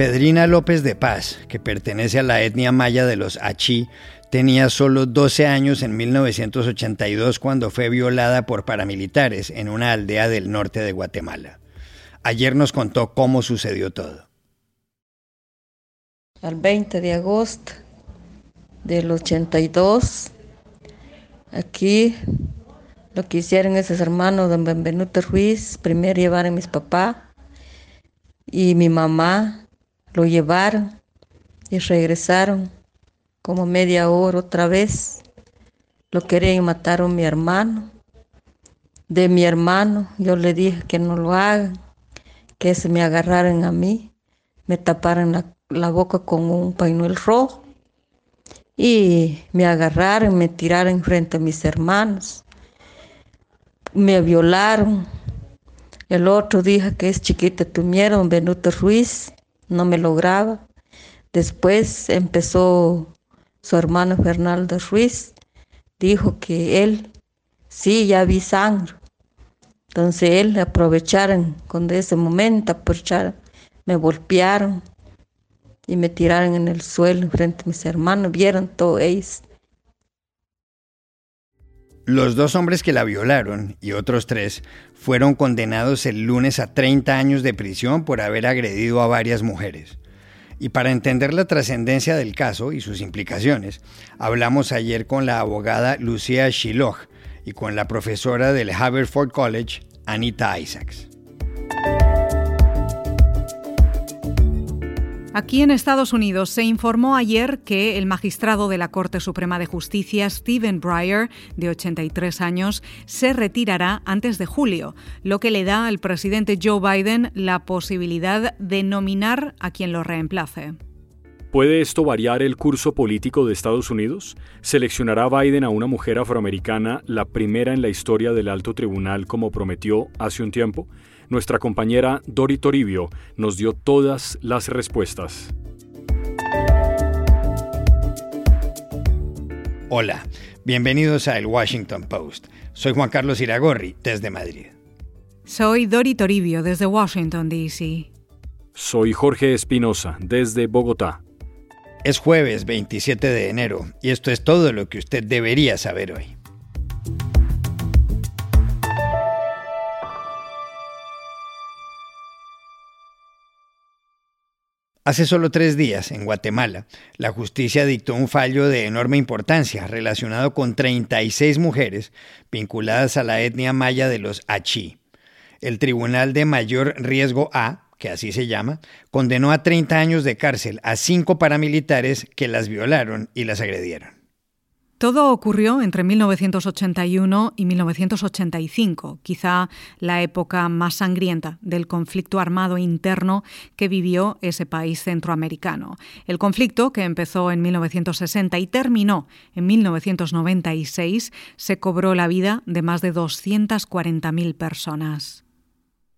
Pedrina López de Paz, que pertenece a la etnia maya de los Achí, tenía solo 12 años en 1982 cuando fue violada por paramilitares en una aldea del norte de Guatemala. Ayer nos contó cómo sucedió todo. El 20 de agosto del 82, aquí lo que hicieron esos hermanos de Benvenuto Ruiz, primero llevaron a mis papás y mi mamá lo llevaron y regresaron como media hora otra vez. Lo querían matar a mi hermano. De mi hermano yo le dije que no lo hagan, que se me agarraran a mí, me taparan la, boca con un pañuelo rojo y me agarraron, me tiraron frente a mis hermanos. Me violaron. El otro dijo que es chiquita tu mierda, Benuto Ruiz no me lograba. Después empezó su hermano Fernando Ruiz, dijo que él sí ya vi sangre. Entonces él aprovecharon cuando ese momento aprovecharon, me golpearon y me tiraron en el suelo frente a mis hermanos, vieron todo ellos. Los dos hombres que la violaron y otros tres fueron condenados el lunes a 30 años de prisión por haber agredido a varias mujeres. Y para entender la trascendencia del caso y sus implicaciones, hablamos ayer con la abogada Lucía Shiloh y con la profesora del Haverford College, Anita Isaacs. Aquí en Estados Unidos se informó ayer que el magistrado de la Corte Suprema de Justicia, Stephen Breyer, de 83 años, se retirará antes de julio, lo que le da al presidente Joe Biden la posibilidad de nominar a quien lo reemplace. ¿Puede esto variar el curso político de Estados Unidos? ¿Seleccionará Biden a una mujer afroamericana, la primera en la historia del alto tribunal como prometió hace un tiempo? Nuestra compañera Dori Toribio nos dio todas las respuestas. Hola, bienvenidos a El Washington Post. Soy Juan Carlos Iragorri, desde Madrid. Soy Dori Toribio, desde Washington, D.C. Soy Jorge Espinosa, desde Bogotá. Es jueves 27 de enero y esto es todo lo que usted debería saber hoy. Hace solo tres días, en Guatemala, la justicia dictó un fallo de enorme importancia relacionado con 36 mujeres vinculadas a la etnia maya de los Achí. El Tribunal de Mayor Riesgo A, que así se llama, condenó a 30 años de cárcel a cinco paramilitares que las violaron y las agredieron. Todo ocurrió entre 1981 y 1985, quizá la época más sangrienta del conflicto armado interno que vivió ese país centroamericano. El conflicto, que empezó en 1960 y terminó en 1996, se cobró la vida de más de 240.000 personas.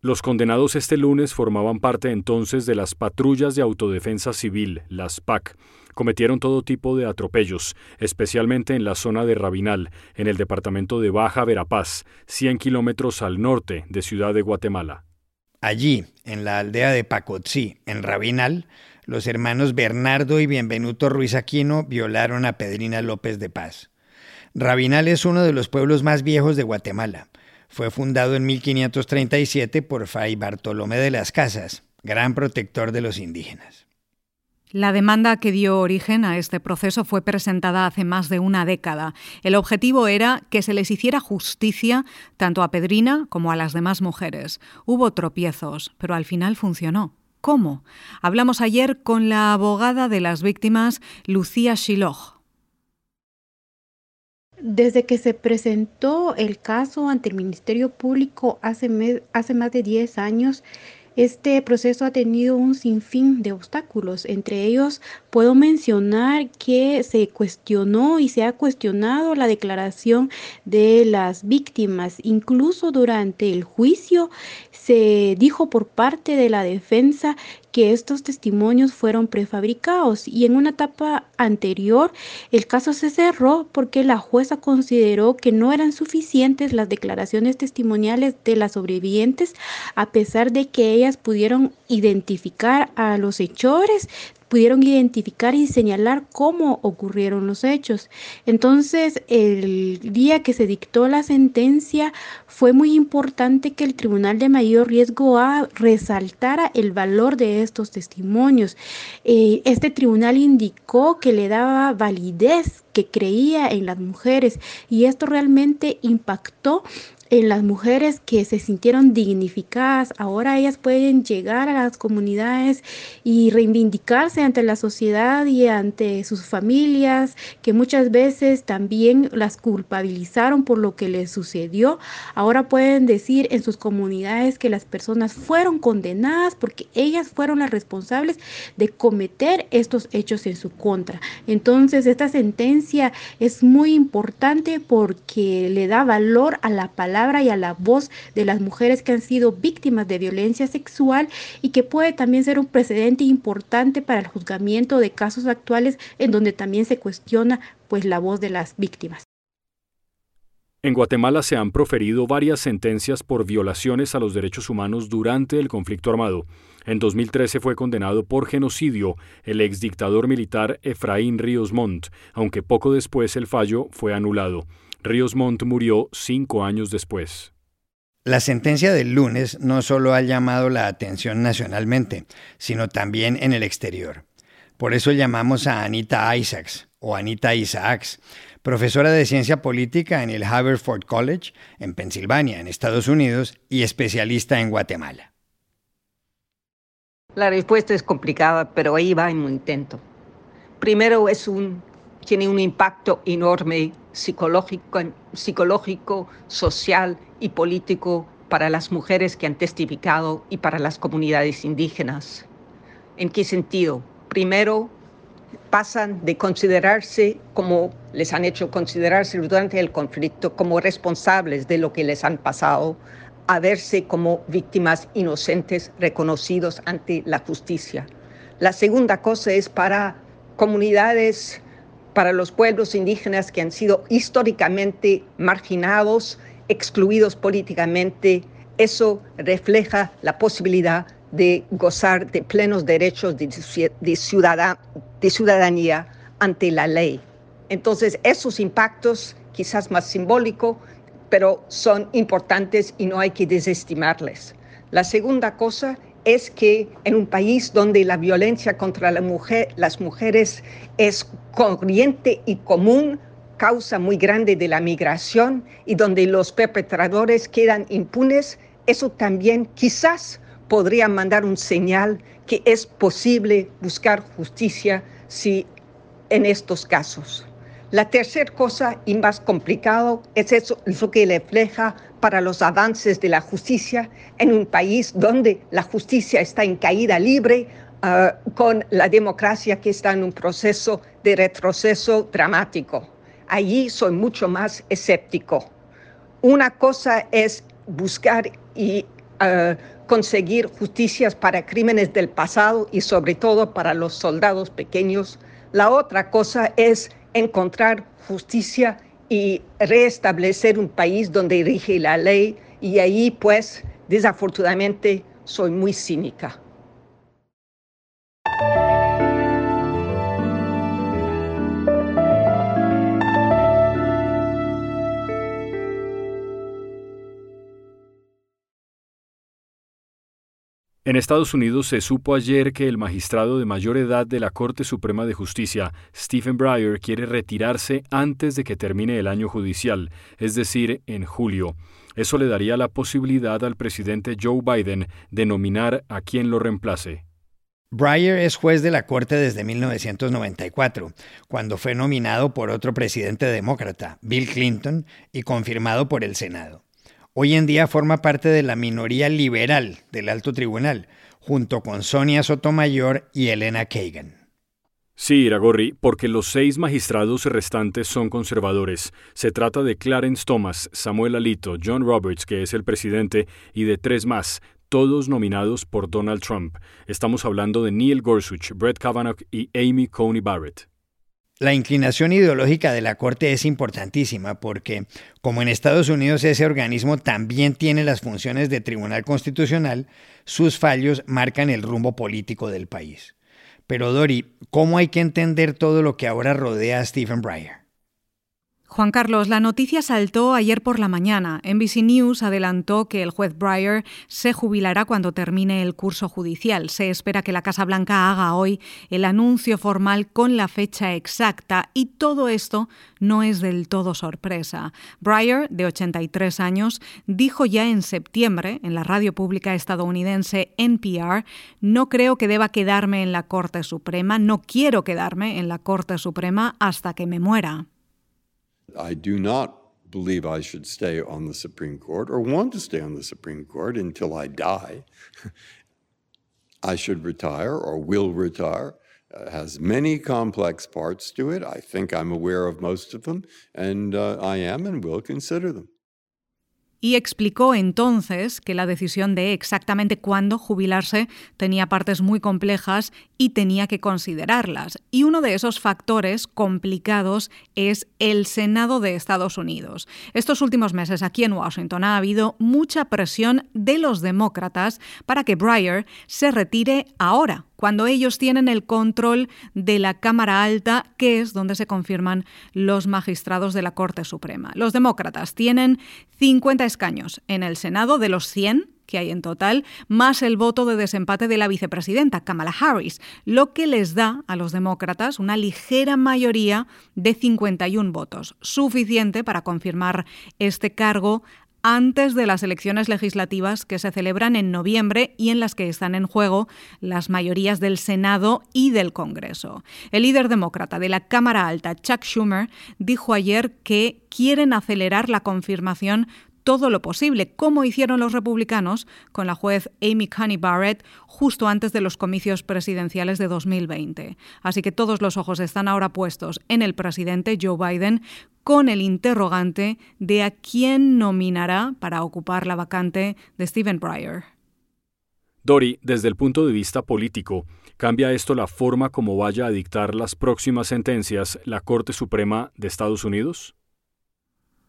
Los condenados este lunes formaban parte entonces de las patrullas de autodefensa civil, las PAC cometieron todo tipo de atropellos, especialmente en la zona de Rabinal, en el departamento de Baja Verapaz, 100 kilómetros al norte de Ciudad de Guatemala. Allí, en la aldea de Pacotzí, en Rabinal, los hermanos Bernardo y Bienvenuto Ruiz Aquino violaron a Pedrina López de Paz. Rabinal es uno de los pueblos más viejos de Guatemala. Fue fundado en 1537 por Fray Bartolomé de las Casas, gran protector de los indígenas. La demanda que dio origen a este proceso fue presentada hace más de una década. El objetivo era que se les hiciera justicia tanto a Pedrina como a las demás mujeres. Hubo tropiezos, pero al final funcionó. ¿Cómo? Hablamos ayer con la abogada de las víctimas, Lucía Shiloh. Desde que se presentó el caso ante el Ministerio Público hace, hace más de 10 años, este proceso ha tenido un sinfín de obstáculos. Entre ellos puedo mencionar que se cuestionó y se ha cuestionado la declaración de las víctimas. Incluso durante el juicio se dijo por parte de la defensa que estos testimonios fueron prefabricados. Y en una etapa anterior el caso se cerró porque la jueza consideró que no eran suficientes las declaraciones testimoniales de las sobrevivientes a pesar de que ellas pudieron identificar a los hechores pudieron identificar y señalar cómo ocurrieron los hechos. Entonces, el día que se dictó la sentencia, fue muy importante que el Tribunal de Mayor Riesgo A resaltara el valor de estos testimonios. Eh, este tribunal indicó que le daba validez, que creía en las mujeres y esto realmente impactó en las mujeres que se sintieron dignificadas. Ahora ellas pueden llegar a las comunidades y reivindicarse ante la sociedad y ante sus familias, que muchas veces también las culpabilizaron por lo que les sucedió. Ahora pueden decir en sus comunidades que las personas fueron condenadas porque ellas fueron las responsables de cometer estos hechos en su contra. Entonces, esta sentencia es muy importante porque le da valor a la palabra y a la voz de las mujeres que han sido víctimas de violencia sexual y que puede también ser un precedente importante para el juzgamiento de casos actuales en donde también se cuestiona pues la voz de las víctimas. En Guatemala se han proferido varias sentencias por violaciones a los derechos humanos durante el conflicto armado. En 2013 fue condenado por genocidio el exdictador militar Efraín Ríos Montt, aunque poco después el fallo fue anulado. Ríos Montt murió cinco años después. La sentencia del lunes no solo ha llamado la atención nacionalmente, sino también en el exterior. Por eso llamamos a Anita Isaacs, o Anita Isaacs, profesora de ciencia política en el Haverford College, en Pensilvania, en Estados Unidos, y especialista en Guatemala. La respuesta es complicada, pero ahí va en un intento. Primero es un, tiene un impacto enorme psicológico, psicológico, social y político para las mujeres que han testificado y para las comunidades indígenas. ¿En qué sentido? Primero, pasan de considerarse como les han hecho considerarse durante el conflicto como responsables de lo que les han pasado a verse como víctimas inocentes reconocidos ante la justicia. La segunda cosa es para comunidades para los pueblos indígenas que han sido históricamente marginados, excluidos políticamente, eso refleja la posibilidad de gozar de plenos derechos de, ciudadanía ante la ley. Entonces, esos impactos, quizás más simbólicos, pero son importantes y no hay que desestimarles. La segunda cosa es que en un país donde la violencia contra las mujeres es corriente y común, causa muy grande de la migración y donde los perpetradores quedan impunes, eso también quizás podría mandar un señal que es posible buscar justicia si en estos casos. La tercera cosa y más complicado es eso, lo que refleja para los avances de la justicia en un país donde la justicia está en caída libre, ah, con la democracia que está en un proceso de retroceso dramático. Allí soy mucho más escéptico. Una cosa es buscar y ah, conseguir justicias para crímenes del pasado y sobre todo para los soldados pequeños. La otra cosa es encontrar justicia y restablecer un país donde rige la ley y ahí pues desafortunadamente soy muy cínica. En Estados Unidos se supo ayer que el magistrado de mayor edad de la Corte Suprema de Justicia, Stephen Breyer, quiere retirarse antes de que termine el año judicial, es decir, en julio. Eso le daría la posibilidad al presidente Joe Biden de nominar a quien lo reemplace. Breyer es juez de la Corte desde 1994, cuando fue nominado por otro presidente demócrata, Bill Clinton, y confirmado por el Senado. Hoy en día forma parte de la minoría liberal del alto tribunal, junto con Sonia Sotomayor y Elena Kagan. Sí, Iragorri, porque los seis magistrados restantes son conservadores. Se trata de Clarence Thomas, Samuel Alito, John Roberts, que es el presidente, y de tres más, todos nominados por Donald Trump. Estamos hablando de Neil Gorsuch, Brett Kavanaugh y Amy Coney Barrett. La inclinación ideológica de la Corte es importantísima porque, como en Estados Unidos ese organismo también tiene las funciones de Tribunal Constitucional, sus fallos marcan el rumbo político del país. Pero Dori, ¿cómo hay que entender todo lo que ahora rodea a Stephen Breyer? Juan Carlos, la noticia saltó ayer por la mañana. NBC News adelantó que el juez Breyer se jubilará cuando termine el curso judicial. Se espera que la Casa Blanca haga hoy el anuncio formal con la fecha exacta y todo esto no es del todo sorpresa. Breyer, de 83 años, dijo ya en septiembre en la radio pública estadounidense NPR, no creo que deba quedarme en la Corte Suprema, no quiero quedarme en la Corte Suprema hasta que me muera. I do not believe I should stay on the Supreme Court or want to stay on the Supreme Court until I die. I should retire or will retire. Uh, has many complex parts to it. I think I'm aware of most of them, and uh, I am and will consider them. Y explicó entonces que la decisión de exactamente cuándo jubilarse tenía partes muy complejas y tenía que considerarlas. Y uno de esos factores complicados es el Senado de Estados Unidos. Estos últimos meses aquí en Washington ha habido mucha presión de los demócratas para que Breyer se retire ahora, cuando ellos tienen el control de la Cámara Alta, que es donde se confirman los magistrados de la Corte Suprema. Los demócratas tienen 50 escaños en el Senado de los 100 que hay en total, más el voto de desempate de la vicepresidenta Kamala Harris, lo que les da a los demócratas una ligera mayoría de 51 votos, suficiente para confirmar este cargo antes de las elecciones legislativas que se celebran en noviembre y en las que están en juego las mayorías del Senado y del Congreso. El líder demócrata de la Cámara Alta, Chuck Schumer, dijo ayer que quieren acelerar la confirmación todo lo posible, como hicieron los republicanos con la juez Amy Coney Barrett justo antes de los comicios presidenciales de 2020. Así que todos los ojos están ahora puestos en el presidente Joe Biden con el interrogante de a quién nominará para ocupar la vacante de Stephen Breyer. Dori, desde el punto de vista político, ¿cambia esto la forma como vaya a dictar las próximas sentencias la Corte Suprema de Estados Unidos?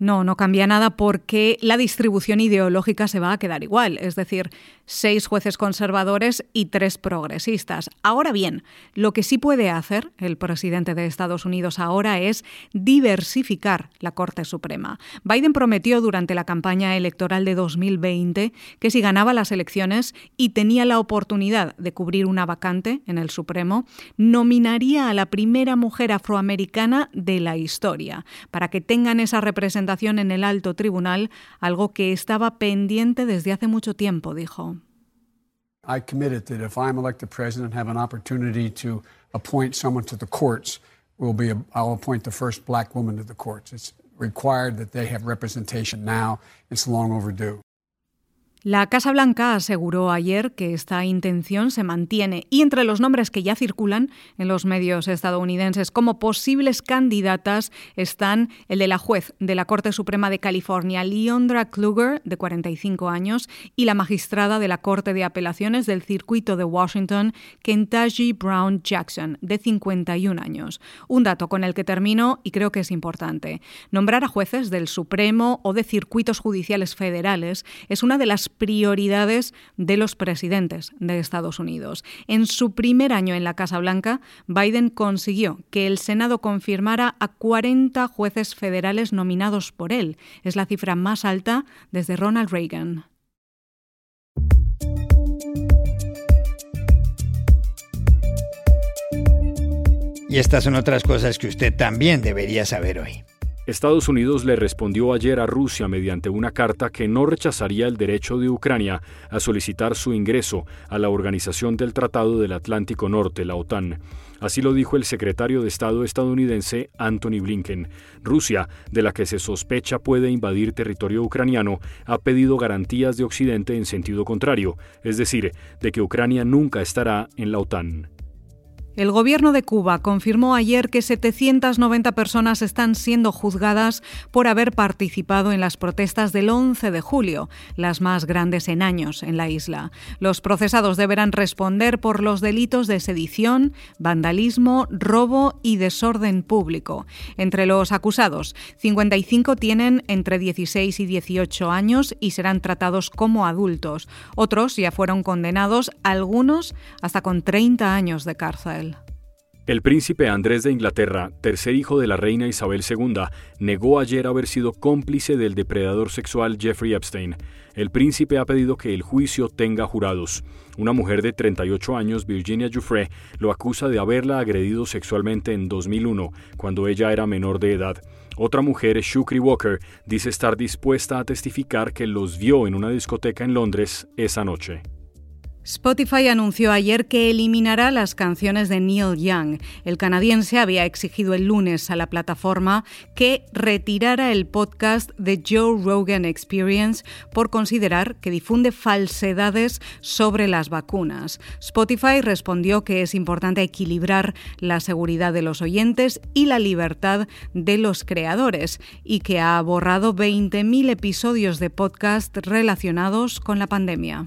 No, no cambia nada porque la distribución ideológica se va a quedar igual, es decir, seis jueces conservadores y tres progresistas. Ahora bien, lo que sí puede hacer el presidente de Estados Unidos ahora es diversificar la Corte Suprema. Biden prometió durante la campaña electoral de 2020 que si ganaba las elecciones y tenía la oportunidad de cubrir una vacante en el Supremo, nominaría a la primera mujer afroamericana de la historia, para que tengan esa representación en el alto tribunal, algo que estaba pendiente desde hace mucho tiempo, dijo. I committed that if I'm elected president have an opportunity to appoint someone to the courts, will be a, I'll appoint the first black woman to the courts. It's required that they have representation now. It's long overdue. La Casa Blanca aseguró ayer que esta intención se mantiene y entre los nombres que ya circulan en los medios estadounidenses como posibles candidatas están el de la juez de la Corte Suprema de California, Leondra Kluger, de 45 años, y la magistrada de la Corte de Apelaciones del Circuito de Washington, Kentaji Brown Jackson, de 51 años. Un dato con el que termino y creo que es importante. Nombrar a jueces del Supremo o de circuitos judiciales federales es una de las prioridades de los presidentes de Estados Unidos. En su primer año en la Casa Blanca, Biden consiguió que el Senado confirmara a 40 jueces federales nominados por él. Es la cifra más alta desde Ronald Reagan. Y estas son otras cosas que usted también debería saber hoy. Estados Unidos le respondió ayer a Rusia mediante una carta que no rechazaría el derecho de Ucrania a solicitar su ingreso a la Organización del Tratado del Atlántico Norte, la OTAN. Así lo dijo el secretario de Estado estadounidense Anthony Blinken. Rusia, de la que se sospecha puede invadir territorio ucraniano, ha pedido garantías de Occidente en sentido contrario, es decir, de que Ucrania nunca estará en la OTAN. El gobierno de Cuba confirmó ayer que 790 personas están siendo juzgadas por haber participado en las protestas del 11 de julio, las más grandes en años en la isla. Los procesados deberán responder por los delitos de sedición, vandalismo, robo y desorden público. Entre los acusados, 55 tienen entre 16 y 18 años y serán tratados como adultos. Otros ya fueron condenados, algunos hasta con 30 años de cárcel. El príncipe Andrés de Inglaterra, tercer hijo de la reina Isabel II, negó ayer haber sido cómplice del depredador sexual Jeffrey Epstein. El príncipe ha pedido que el juicio tenga jurados. Una mujer de 38 años, Virginia Giuffre, lo acusa de haberla agredido sexualmente en 2001, cuando ella era menor de edad. Otra mujer, Shukri Walker, dice estar dispuesta a testificar que los vio en una discoteca en Londres esa noche. Spotify anunció ayer que eliminará las canciones de Neil Young. El canadiense había exigido el lunes a la plataforma que retirara el podcast de Joe Rogan Experience por considerar que difunde falsedades sobre las vacunas. Spotify respondió que es importante equilibrar la seguridad de los oyentes y la libertad de los creadores y que ha borrado 20.000 episodios de podcast relacionados con la pandemia.